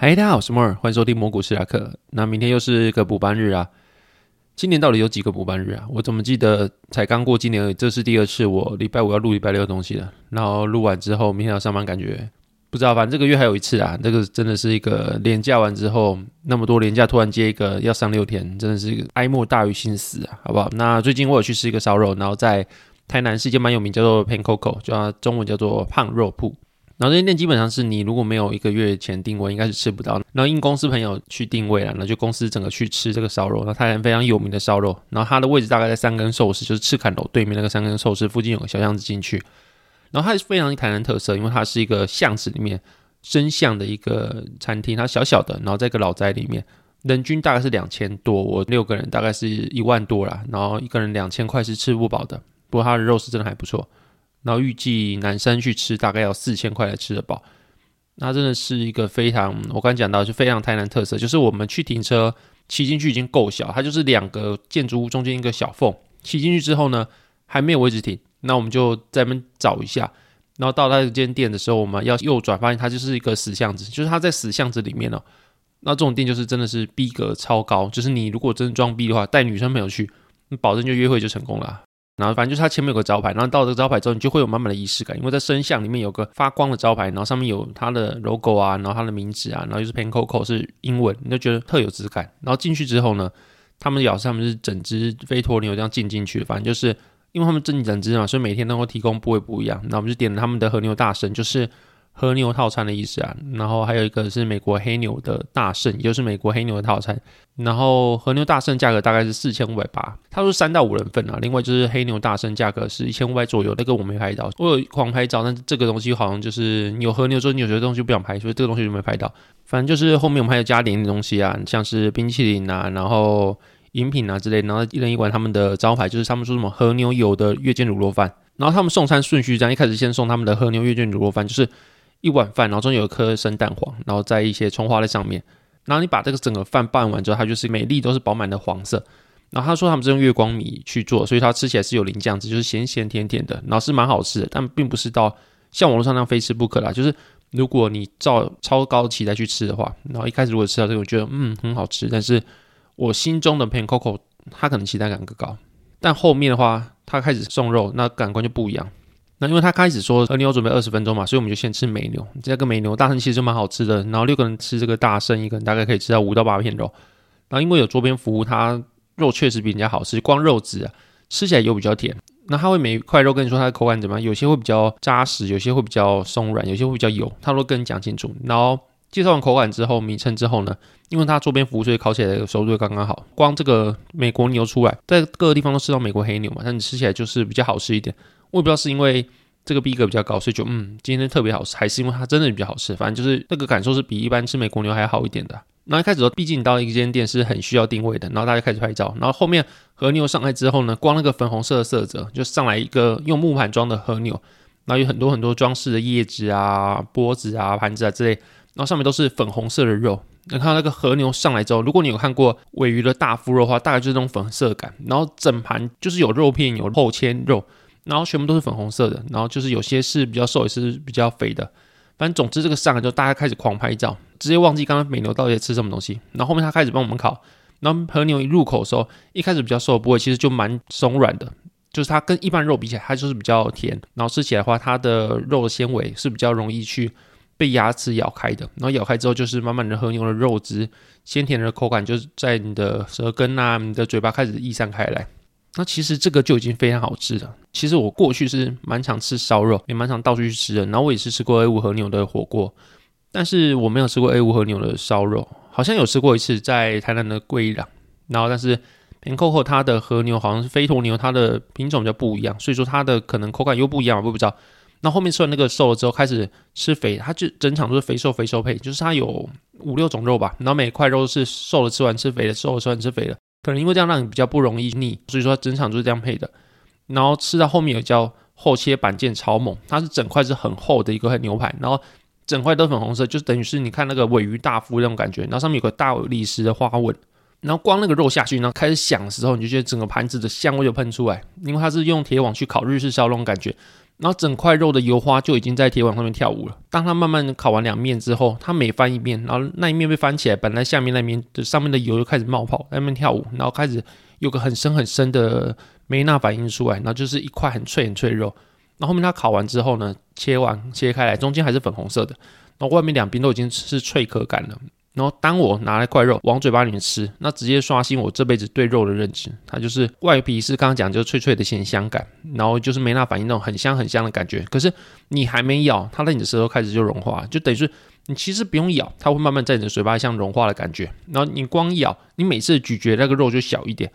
嗨，大家好，我是摩尔，欢迎收听摩股史塔克。那明天又是一个补班日啊！今年到底有几个补班日啊？我怎么记得才刚过今年，这是第二次我礼拜五要录礼拜六的东西了。然后录完之后，明天要上班，感觉不知道。反正这个月还有一次啊，这个真的是一个连假完之后那么多连假，突然接一个要上六天，真的是哀莫大于心死啊，好不好？那最近我有去吃一个烧肉，然后在台南是一间蛮有名，叫做 Pan Coco，叫它中文叫做胖肉铺。然后这间店基本上是你如果没有一个月前订位，应该是吃不到。然后因公司朋友去订位了，那就公司整个去吃这个烧肉。那台南非常有名的烧肉，然后它的位置大概在三根寿司，就是赤崁楼对面那个三根寿司附近有个小巷子进去。然后它是非常台南特色，因为它是一个巷子里面深巷的一个餐厅，它小小的，然后在一个老宅里面，人均大概是两千多，我六个人大概是一万多啦，然后一个人两千块是吃不饱的。不过它的肉是真的还不错。然后预计男生去吃大概要四千块来吃得饱，那真的是一个非常，我刚讲到就非常台南特色，就是我们去停车骑进去已经够小，它就是两个建筑物中间一个小缝，骑进去之后呢还没有位置停，那我们就在那边找一下，然后到那间店的时候我们要右转，发现它就是一个死巷子，就是它在死巷子里面哦。那这种店就是真的是逼格超高，就是你如果真的装逼的话，带女生朋友去，你保证就约会就成功了。然后反正就是它前面有个招牌，然后到这个招牌之后，你就会有满满的仪式感，因为在深巷里面有个发光的招牌，然后上面有它的 logo 啊，然后它的名字啊，然后就是 Pan Coco 是英文，你就觉得特有质感。然后进去之后呢，他们咬是他们是整只飞托牛这样进进去，反正就是因为他们正整只嘛，所以每天都会提供部位不一样。那我们就点了他们的和牛大神，就是。和牛套餐的意思啊，然后还有一个是美国黑牛的大圣，也就是美国黑牛的套餐。然后和牛大圣价格大概是四千五百八，他说三到五人份啊。另外就是黑牛大圣价格是一千五百左右，那个我没拍到，我有狂拍照，但是这个东西好像就是你有和牛之后，你有些东西不想拍，所以这个东西就没拍到。反正就是后面我们还有加点的东西啊，像是冰淇淋啊，然后饮品啊之类，然后一人一碗他们的招牌就是他们说什么和牛有的月见卤肉饭，然后他们送餐顺序这样，一开始先送他们的和牛月见卤肉饭，就是。一碗饭，然后中间有一颗生蛋黄，然后在一些葱花在上面。然后你把这个整个饭拌完之后，它就是每粒都是饱满的黄色。然后他说他们是用月光米去做，所以它吃起来是有淋酱汁，就是咸咸甜甜的，然后是蛮好吃的。但并不是到像网络上那样非吃不可啦。就是如果你照超高期待去吃的话，然后一开始如果吃到这个，我觉得嗯很好吃。但是我心中的 Pan Coco 它可能期待感更高，但后面的话它开始送肉，那感官就不一样。那因为他开始说和牛准备二十分钟嘛，所以我们就先吃美牛。这个美牛大圣其实蛮好吃的，然后六个人吃这个大圣，一个人大概可以吃到五到八片肉。然后因为有桌边服务，它肉确实比人家好吃，光肉质啊吃起来又比较甜。那他会每一块肉跟你说它的口感怎么样，有些会比较扎实，有些会比较松软，有些会比较油，他都跟你讲清楚。然后介绍完口感之后，名称之后呢，因为它桌边服务，所以烤起来的熟度刚刚好。光这个美国牛出来，在各个地方都吃到美国黑牛嘛，但你吃起来就是比较好吃一点。我也不知道是因为这个逼格比较高，所以就嗯，今天特别好吃，还是因为它真的比较好吃。反正就是那个感受是比一般吃美国牛还好一点的。那一开始说，毕竟你到一间店是很需要定位的，然后大家开始拍照。然后后面和牛上来之后呢，光那个粉红色的色泽，就上来一个用木盘装的和牛，然后有很多很多装饰的叶子啊、钵子啊、盘子啊之类，然后上面都是粉红色的肉。那看到那个和牛上来之后，如果你有看过尾鱼的大腹肉的话，大概就是这种粉色感。然后整盘就是有肉片，有厚切肉。然后全部都是粉红色的，然后就是有些是比较瘦，也是比较肥的。反正总之这个上来就，大家开始狂拍照，直接忘记刚刚美牛到底在吃什么东西。然后后面他开始帮我们烤，然后和牛一入口的时候，一开始比较瘦的部位其实就蛮松软的，就是它跟一般肉比起来，它就是比较甜。然后吃起来的话，它的肉的纤维是比较容易去被牙齿咬开的。然后咬开之后，就是慢慢的和牛的肉汁鲜甜的口感，就是在你的舌根啊、你的嘴巴开始溢散开来。那其实这个就已经非常好吃了。其实我过去是蛮常吃烧肉，也蛮常到处去吃的。然后我也是吃过 A5 和牛的火锅，但是我没有吃过 A5 和牛的烧肉。好像有吃过一次在台南的贵一郎。然后但是 Pan Coco 它的和牛好像是飞驒牛，它的品种比较不一样，所以说它的可能口感又不一样，我不知道。那后面吃完那个瘦了之后，开始吃肥，它就整场都是肥瘦肥瘦配，就是它有五六种肉吧，然后每块肉是瘦了吃完吃肥的，瘦了吃完吃肥的。可能因为这样让你比较不容易腻，所以说整场就是这样配的。然后吃到后面有叫厚切板腱超猛，它是整块是很厚的一个牛排，然后整块都粉红色，就等于是你看那个尾鱼大腹那种感觉。然后上面有个大理石的花纹，然后光那个肉下去，然后开始响的时候，你就觉得整个盘子的香味就喷出来，因为它是用铁网去烤日式烧那种感觉。然后整块肉的油花就已经在铁碗上面跳舞了。当它慢慢烤完两面之后，它每翻一面，然后那一面被翻起来，本来下面那面就上面的油就开始冒泡，在那边跳舞，然后开始有个很深很深的梅纳反应出来，然后就是一块很脆很脆的肉。然后后面它烤完之后呢，切完切开来，中间还是粉红色的，然后外面两边都已经是脆壳感了。然后当我拿了块肉往嘴巴里面吃，那直接刷新我这辈子对肉的认知。它就是外皮是刚刚讲就是脆脆的咸香感，然后就是没那反应那种很香很香的感觉。可是你还没咬，它在你的舌头开始就融化，就等于是你其实不用咬，它会慢慢在你的嘴巴像融化的感觉。然后你光咬，你每次咀嚼那个肉就小一点，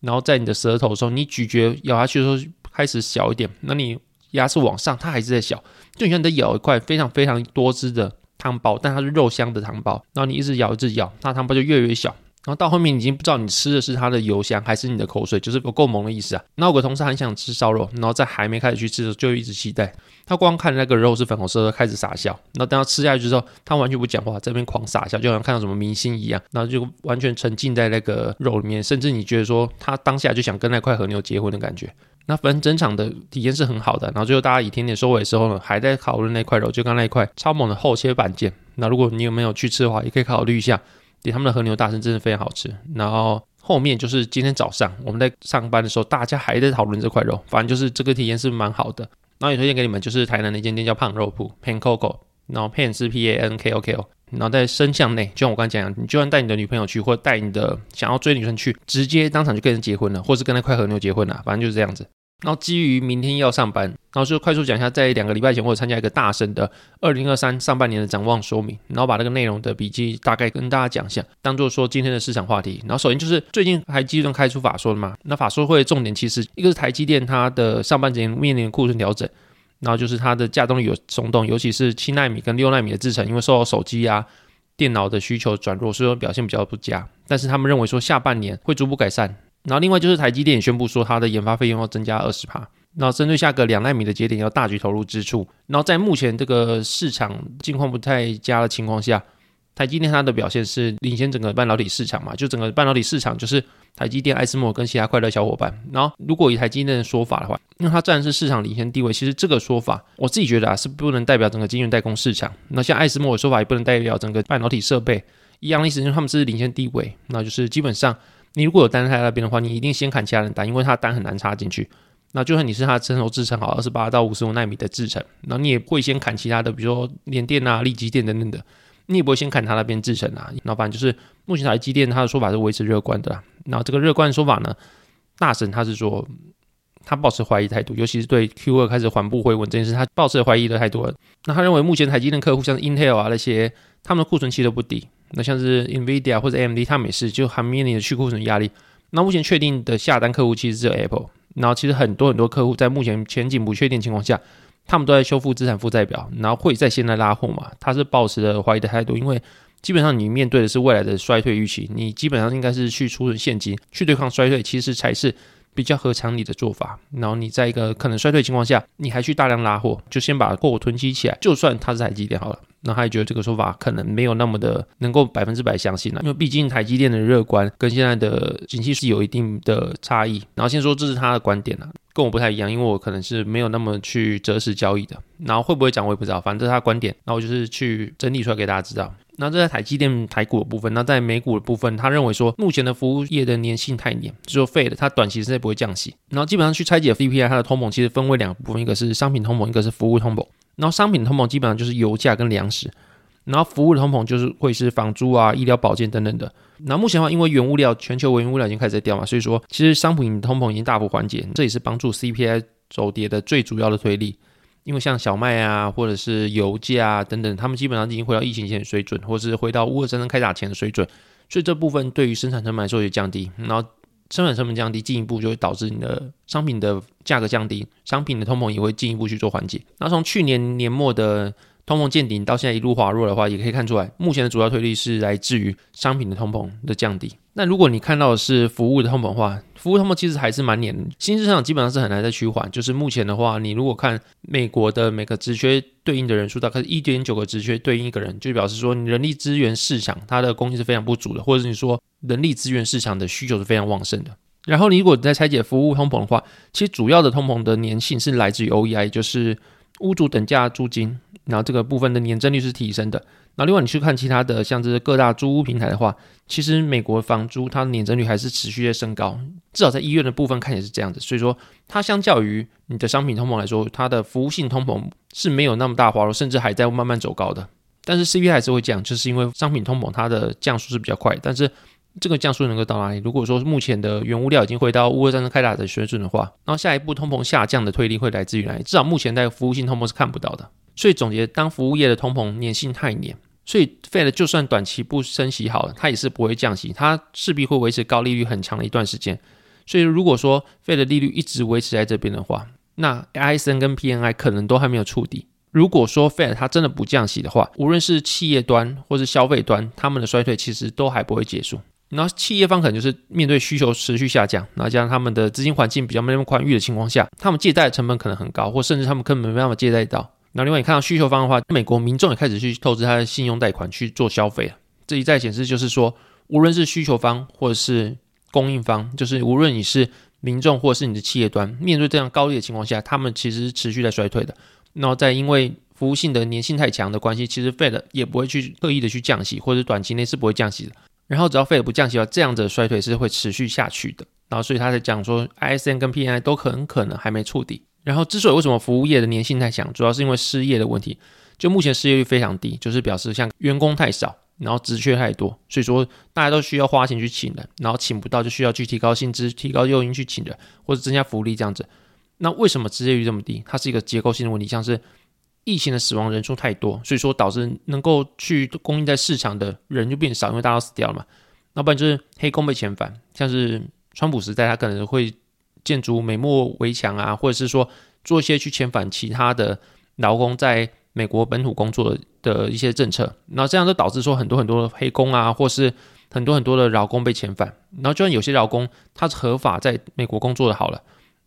然后在你的舌头的时候，你咀嚼咬下去的时候开始小一点，那你牙齿往上，它还是在小，就像你在咬一块非常非常多汁的。汤包，但它是肉香的汤包，然后你一直咬一直咬，那汤包就越来越小，然后到后面已经不知道你吃的是它的油香还是你的口水，就是有够猛的意思啊。那我个同事很想吃烧肉，然后在还没开始去吃的时候就一直期待，他光看那个肉是粉红色的，开始傻笑，然后等他吃下去之后，他完全不讲话，在那边狂傻笑，就好像看到什么明星一样，然后就完全沉浸在那个肉里面，甚至你觉得说他当下就想跟那块和牛结婚的感觉。那反正整场的体验是很好的，然后最后大家以甜点收尾的时候呢，还在讨论那块肉，就刚那一块超猛的厚切板腱。那如果你有没有去吃的话，也可以考虑一下，他们的和牛大参真的非常好吃。然后后面就是今天早上我们在上班的时候，大家还在讨论这块肉，反正就是这个体验是蛮好的。然后也推荐给你们，就是台南的一间店叫胖肉铺 Pan Coco，然后 Pan 是 P A N K O K O，然后在深巷内，就像我刚才讲，你就算带你的女朋友去，或带你的想要追女生去，直接当场就跟人结婚了，或是跟那块和牛结婚了，反正就是这样子。然后基于明天要上班，然后就快速讲一下，在两个礼拜前我有参加一个大神的二零二三上半年的展望说明，然后把那个内容的笔记大概跟大家讲一下，当做说今天的市场话题。然后首先就是最近台积电开出法说了嘛，那法说会重点其实一个是台积电它的上半年面临库存调整，然后就是它的稼动率有松动，尤其是七纳米跟六纳米的制程，因为受到手机啊、电脑的需求转弱，所以说表现比较不佳。但是他们认为说下半年会逐步改善。然后另外就是台积电宣布说，它的研发费用要增加二十趴。然后针对下个两奈米的节点要大举投入支出。然后在目前这个市场境况不太佳的情况下，台积电它的表现是领先整个半导体市场嘛，就整个半导体市场就是台积电、艾斯摩跟其他快乐小伙伴。然后如果以台积电的说法的话，因为它占的是市场领先地位，其实这个说法我自己觉得啊是不能代表整个晶圆代工市场。那像艾斯摩的说法也不能代表整个半导体设备一样的意思，因为他们是领先地位，那就是基本上。你如果有单在那边的话，你一定先砍其他人单，因为他单很难插进去。那就算你是他的成熟制程好，二十八到五十五纳米的制程，那你也会先砍其他的，比如说联电啊、力积电等等的，你也不会先砍他那边制程啊。那反正就是目前台积电他的说法是维持乐观的啦。那这个乐观的说法呢，大神他是说他抱持怀疑态度，尤其是对 Q 二开始缓步回稳这件事，他抱持怀疑的态度。那他认为目前台积电客户像 Intel 啊那些，他们的库存期都不低。那像是 NVIDIA 或者 AMD，他们也是就还面临着去库存压力。那目前确定的下单客户其实只有 Apple。然后其实很多很多客户在目前前景不确定情况下，他们都在修复资产负债表，然后会在现在拉货嘛？他是抱持着怀疑的态度，因为基本上你面对的是未来的衰退预期，你基本上应该是去储存现金去对抗衰退，其实才是比较合常理的做法。然后你在一个可能衰退情况下，你还去大量拉货，就先把货囤积起来，就算它是台积电好了。那他也觉得这个说法可能没有那么的能够百分之百相信了，因为毕竟台积电的乐观跟现在的景气是有一定的差异。然后先说这是他的观点了，跟我不太一样，因为我可能是没有那么去择时交易的。然后会不会涨我也不知道，反正这是他观点。那我就是去整理出来给大家知道。那这在台积电台股的部分，那在美股的部分，他认为说目前的服务业的粘性太黏，就说废了，它短期之内不会降息。然后基本上去拆解 CPI，它的通膨其实分为两个部分，一个是商品通膨，一个是服务通膨。然后商品通膨基本上就是油价跟粮食，然后服务的通膨就是会是房租啊、医疗保健等等的。那目前的话，因为原物料全球原物料已经开始在掉嘛，所以说其实商品通膨已经大幅缓解，这也是帮助 CPI 走跌的最主要的推力。因为像小麦啊，或者是油价啊等等，他们基本上已经回到疫情前的水准，或者是回到乌俄战争开打前的水准，所以这部分对于生产成本来说也降低，然后。生产成本降低，进一步就会导致你的商品的价格降低，商品的通膨也会进一步去做缓解。那从去年年末的通膨见顶到现在一路滑落的话，也可以看出来，目前的主要推力是来自于商品的通膨的降低。那如果你看到的是服务的通膨的话，服务通膨其实还是蛮黏的，新兴市场基本上是很难再趋缓。就是目前的话，你如果看美国的每个职缺对应的人数，大概是一点九个职缺对应一个人，就表示说你人力资源市场它的供应是非常不足的，或者是你说人力资源市场的需求是非常旺盛的。然后你如果在拆解服务通膨的话，其实主要的通膨的粘性是来自于 OEI，就是屋主等价租金，然后这个部分的年增率是提升的。那另外你去看其他的，像这各大租屋平台的话，其实美国房租它的年增率还是持续在升高，至少在医院的部分看也是这样子。所以说，它相较于你的商品通膨来说，它的服务性通膨是没有那么大滑落，甚至还在慢慢走高的。但是 CPI 还是会降，就是因为商品通膨它的降速是比较快，但是。这个降速能够到哪里？如果说目前的原物料已经回到乌俄战争开打的水准的话，然后下一步通膨下降的推力会来自于哪里？至少目前在服务性通膨是看不到的。所以总结，当服务业的通膨粘性太黏，所以 Fed 就算短期不升息好了，它也是不会降息，它势必会维持高利率很长的一段时间。所以如果说 Fed 的利率一直维持在这边的话，那 ISM 跟 PMI 可能都还没有触底。如果说 Fed 它真的不降息的话，无论是企业端或是消费端，他们的衰退其实都还不会结束。然后企业方可能就是面对需求持续下降，然后加上他们的资金环境比较没那么宽裕的情况下，他们借贷的成本可能很高，或甚至他们根本没办法借贷到。那另外你看到需求方的话，美国民众也开始去透支他的信用贷款去做消费了。这一再显示就是说，无论是需求方或者是供应方，就是无论你是民众或者是你的企业端，面对这样高利的情况下，他们其实是持续在衰退的。然后在因为服务性的粘性太强的关系，其实 Fed 也不会去刻意的去降息，或者短期内是不会降息的。然后只要 Fed 不降息的话，这样子的衰退是会持续下去的。然后所以他在讲说，ISM 跟 PMI 都很可能还没触底。然后之所以为什么服务业的粘性太强，主要是因为失业的问题。就目前失业率非常低，就是表示像员工太少，然后职缺太多，所以说大家都需要花钱去请人，然后请不到就需要去提高薪资、提高诱因去请人，或者增加福利这样子。那为什么失业率这么低？它是一个结构性的问题，像是。疫情的死亡人数太多，所以说导致能够去供应在市场的人就变少，因为大家都死掉了嘛。要不然就是黑工被遣返，像是川普时代，他可能会建筑美墨围墙啊，或者是说做一些去遣返其他的劳工在美国本土工作的一些政策。然后这样就导致说很多很多的黑工啊，或是很多很多的劳工被遣返。然后就算有些劳工他是合法在美国工作的好了。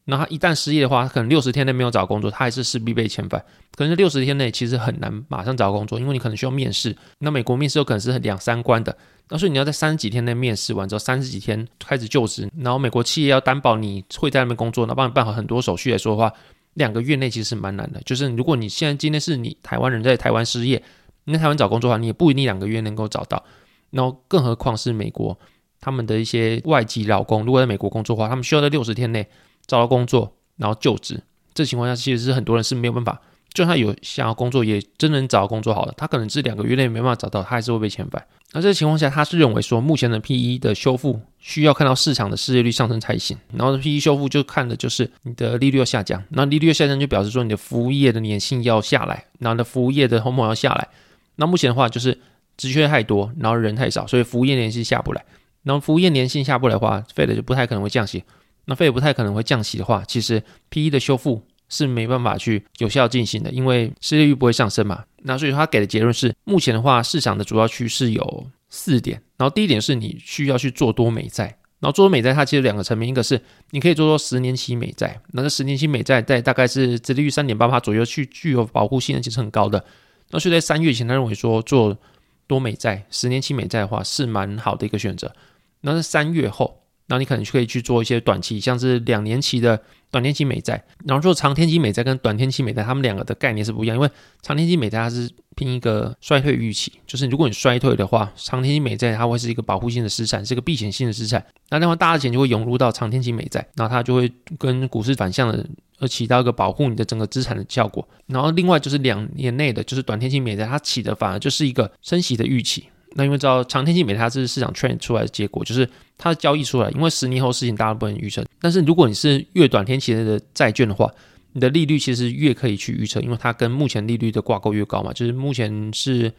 那他一旦失业的话，他可能六十天内没有找工作，他还是势必被遣返。可能六十天内其实很难马上找工作，因为你可能需要面试。那美国面试有可能是两三关的，那所以你要在三十几天内面试完之后，三十几天开始就职。然后美国企业要担保你会在那边工作，那帮你办好很多手续来说的话，两个月内其实是蛮难的。就是如果你现在今天是你台湾人在台湾失业，你在台湾找工作的话，你也不一定两个月能够找到。然后更何况是美国他们的一些外籍劳工，如果在美国工作的话，他们需要在六十天内。找到工作，然后就职，这情况下其实是很多人是没有办法，就算有想要工作，也真能找到工作好了，他可能这两个月内没办法找到，他还是会被遣返。那这个情况下，他是认为说，目前的 PE 的修复需要看到市场的失业率上升才行。然后 PE 修复就看的就是你的利率要下降，那利率要下降就表示说你的服务业的粘性要下来，然后你的服务业的通膨要下来。那目前的话就是职缺太多，然后人太少，所以服务业粘性下不来。然后服务业粘性下不来的话，Fed 就不太可能会降息。那 Fed 不太可能会降息的话，其实 PE 的修复是没办法去有效进行的，因为失业率不会上升嘛。那所以他给的结论是，目前的话，市场的主要趋势有四点。然后第一点是你需要去做多美债，然后做多美债它其实两个层面，一个是你可以做多十年期美债，那这十年期美债在大概是殖利率三点八八左右，去具有保护性的其实很高的。那所以在三月前，他认为说做多美债十年期美债的话是蛮好的一个选择。那是三月后。然后你可能就可以去做一些短期，像是两年期的短天期美债，然后做长天期美债跟短天期美债，它们两个的概念是不一样。因为长天期美债它是拼一个衰退预期，就是如果你衰退的话，长天期美债它会是一个保护性的资产，是一个避险性的资产。那那么大的钱就会涌入到长天期美债，然后它就会跟股市反向的，而起到一个保护你的整个资产的效果。然后另外就是两年内的，就是短天期美债，它起的反而就是一个升息的预期。那因为知道长天期美债它是市场 trend 出来的结果，就是它的交易出来，因为十年后事情大家不能预测。但是如果你是越短天期的债券的话，你的利率其实越可以去预测，因为它跟目前利率的挂钩越高嘛，就是目前是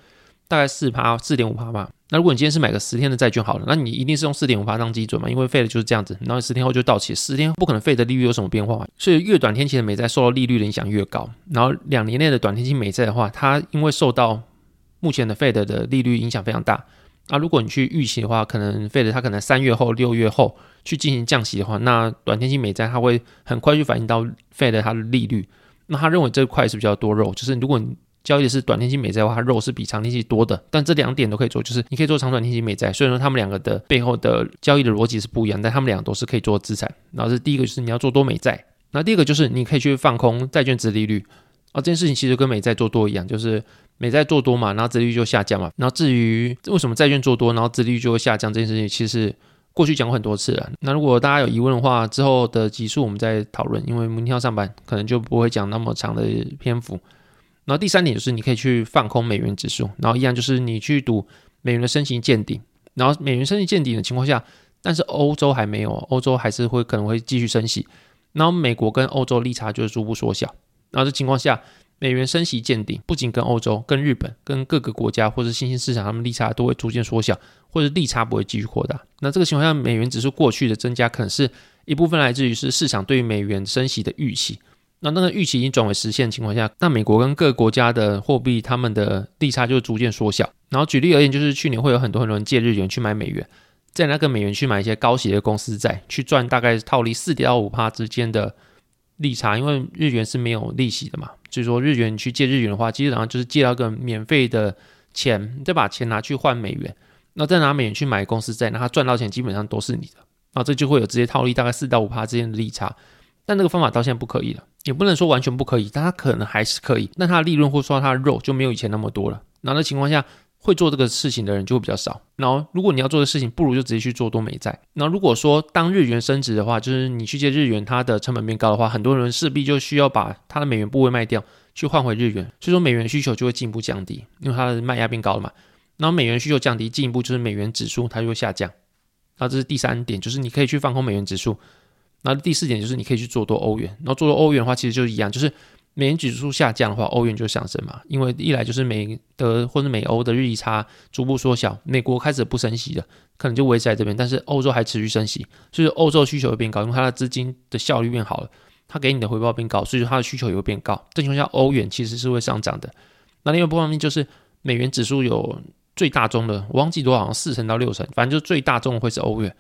大概四趴四点五趴嘛。那如果你今天是买个十天的债券好了，那你一定是用四点五趴当基准嘛，因为 Fed 就是这样子，然后十天后就到期，十天不可能 Fed 的利率有什么变化，所以越短天期的美债受到利率的影响越高。然后两年内的短天期美债的话，它因为受到目前的 Fed 的利率影响非常大，那如果你去预期的话，可能 Fed 它可能三月后、六月后去进行降息的话，那短天期美债它会很快去反映到 Fed 它的利率。那他认为这块是比较多肉，就是如果你交易的是短天期美债的话，它肉是比长天期多的。但这两点都可以做，就是你可以做长短天期美债。虽然说他们两个的背后的交易的逻辑是不一样，但他们两个都是可以做资产。然后是第一个就是你要做多美债，那第二个就是你可以去放空债券殖利率。啊，这件事情其实跟美债做多一样，就是美债做多嘛，然后殖利率就下降嘛。然后至于为什么债券做多，然后殖利率就会下降这件事情，其实过去讲过很多次了。那如果大家有疑问的话，之后的集数我们再讨论，因为明天要上班，可能就不会讲那么长的篇幅。然后第三点就是你可以去放空美元指数，然后一样就是你去赌美元的升息见顶，然后美元升息见顶的情况下，但是欧洲还没有，欧洲还是会可能会继续升息，然后美国跟欧洲利差就是逐步缩小。然后这情况下，美元升息见顶，不仅跟欧洲、跟日本、跟各个国家或者新兴市场，他们利差都会逐渐缩小，或者利差不会继续扩大。那这个情况下，美元指数过去的增加，可能是一部分来自于是市场对于美元升息的预期。那那个预期已经转为实现的情况下，那美国跟各个国家的货币，他们的利差就逐渐缩小。然后举例而言，就是去年会有很多很多人借日元去买美元，在那个美元去买一些高息的公司债，去赚大概套利四点到五趴之间的。利差，因为日元是没有利息的嘛，就是说日元去借日元的话，基本上就是借到个免费的钱，再把钱拿去换美元，那再拿美元去买公司债，那他赚到钱基本上都是你的，啊，这就会有直接套利大概四到五趴之间的利差，但这个方法到现在不可以了，也不能说完全不可以，但它可能还是可以，那它的利润或说它的肉就没有以前那么多了，那的情况下。会做这个事情的人就会比较少。然后，如果你要做的事情，不如就直接去做多美债。那如果说当日元升值的话，就是你去借日元，它的成本变高的话，很多人势必就需要把它的美元部位卖掉，去换回日元。所以说，美元需求就会进一步降低，因为它的卖压变高了嘛。然后，美元需求降低，进一步就是美元指数它就会下降。那这是第三点，就是你可以去放空美元指数。那第四点就是你可以去做多欧元。然后做多欧元的话，其实就是一样，就是。美元指数下降的话，欧元就上升嘛。因为一来就是美德或者美欧的日益差逐步缩小，美国开始不升息了，可能就维持在这边。但是欧洲还持续升息，所以欧洲需求会变高，因为它的资金的效率变好了，它给你的回报变高，所以说它的需求也会变高。这情况下，欧元其实是会上涨的。那另外一方面就是美元指数有最大宗的，我忘记多少，好像四成到六成，反正就最大宗的会是欧元。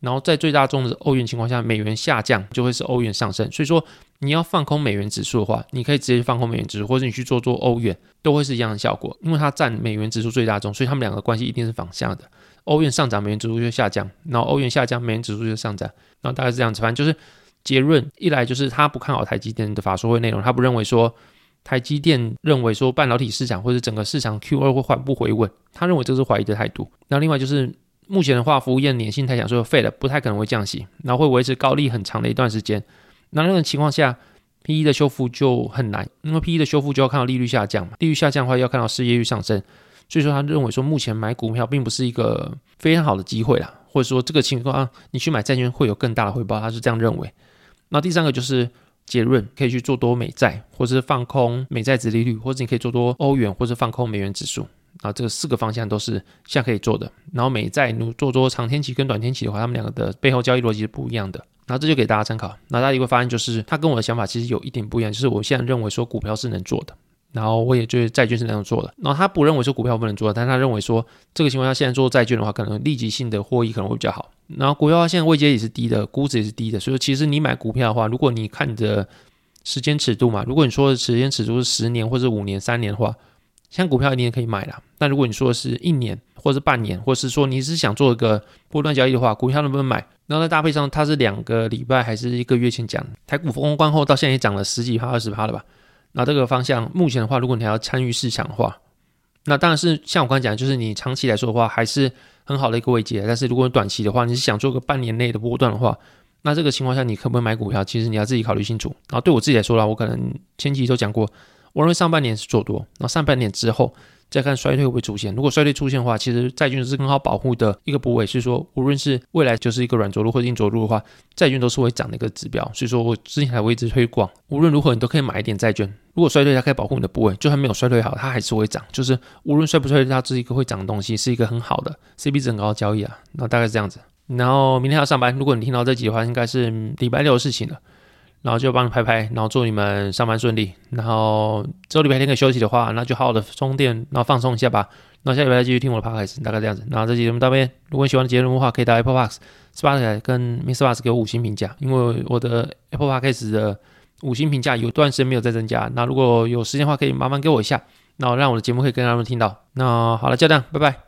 然后在最大宗的欧元情况下，美元下降就会是欧元上升。所以说你要放空美元指数的话，你可以直接放空美元指数，或者你去做做欧元，都会是一样的效果。因为它占美元指数最大宗，所以他们两个关系一定是反向的。欧元上涨，美元指数就下降；然后欧元下降，美元指数就上涨。然后大概是这样子。反正就是结论，一来就是他不看好台积电的法说会内容，他不认为说台积电认为说半导体市场或者整个市场 Q 二会缓步回稳，他认为这是怀疑的态度。那另外就是。目前的话，服务业粘性太强，所以废了，不太可能会降息，然后会维持高利很长的一段时间。那那种情况下，PE 的修复就很难，因为 PE 的修复就要看到利率下降嘛，利率下降的话要看到失业率上升，所以说他认为说目前买股票并不是一个非常好的机会啦，或者说这个情况啊，你去买债券会有更大的回报，他是这样认为。那第三个就是结论，可以去做多美债，或者是放空美债值利率，或者你可以做多欧元，或者放空美元指数。啊，这个四个方向都是现在可以做的。然后美债如做做长天期跟短天期的话，他们两个的背后交易逻辑是不一样的。然后这就给大家参考。那大家一个发现就是，他跟我的想法其实有一点不一样，就是我现在认为说股票是能做的，然后我也觉得债券是能做的。然后他不认为说股票不能做，但他认为说这个情况下现在做债券的话，可能立即性的获益可能会比较好。然后股票的话现在位阶也是低的，估值也是低的，所以其实你买股票的话，如果你看着时间尺度嘛，如果你说的时间尺度是十年或者五年、三年的话。像股票一定也可以买啦，但如果你说是一年，或是半年，或是说你是想做一个波段交易的话，股票能不能买？然后再搭配上它是两个礼拜还是一个月前讲，台股封关后到现在也涨了十几趴、二十趴了吧？那这个方向目前的话，如果你还要参与市场的话，那当然是像我刚才讲，就是你长期来说的话，还是很好的一个位阶。但是如果短期的话，你是想做个半年内的波段的话，那这个情况下你可不可以买股票？其实你要自己考虑清楚。然后对我自己来说啦，我可能前期都讲过。我认为上半年是做多，然后上半年之后再看衰退会不会出现。如果衰退出现的话，其实债券是更好保护的一个部位。所以说，无论是未来就是一个软着陆或硬着陆的话，债券都是会涨的一个指标。所以说我之前还会一直推广，无论如何你都可以买一点债券。如果衰退，它可以保护你的部位，就算没有衰退好，它还是会涨。就是无论衰不衰退，它是一个会涨的东西，是一个很好的 CP 值很高的交易啊。那大概是这样子。然后明天要上班，如果你听到这集的话，应该是礼拜六的事情了。然后就帮你拍拍，然后祝你们上班顺利。然后周礼拜天可以休息的话，那就好好的充电，然后放松一下吧。然后下礼拜再继续听我的 podcast，大概这样子。然后这集节目到这边，如果你喜欢的节目的话，可以到 Apple Podcast、Spotify 跟 Mr. Box 给我五星评价。因为我的 Apple Podcast 的五星评价有段时间没有再增加，那如果有时间的话，可以麻烦给我一下，那让我的节目可以更多人听到。那好了，就这样，拜拜。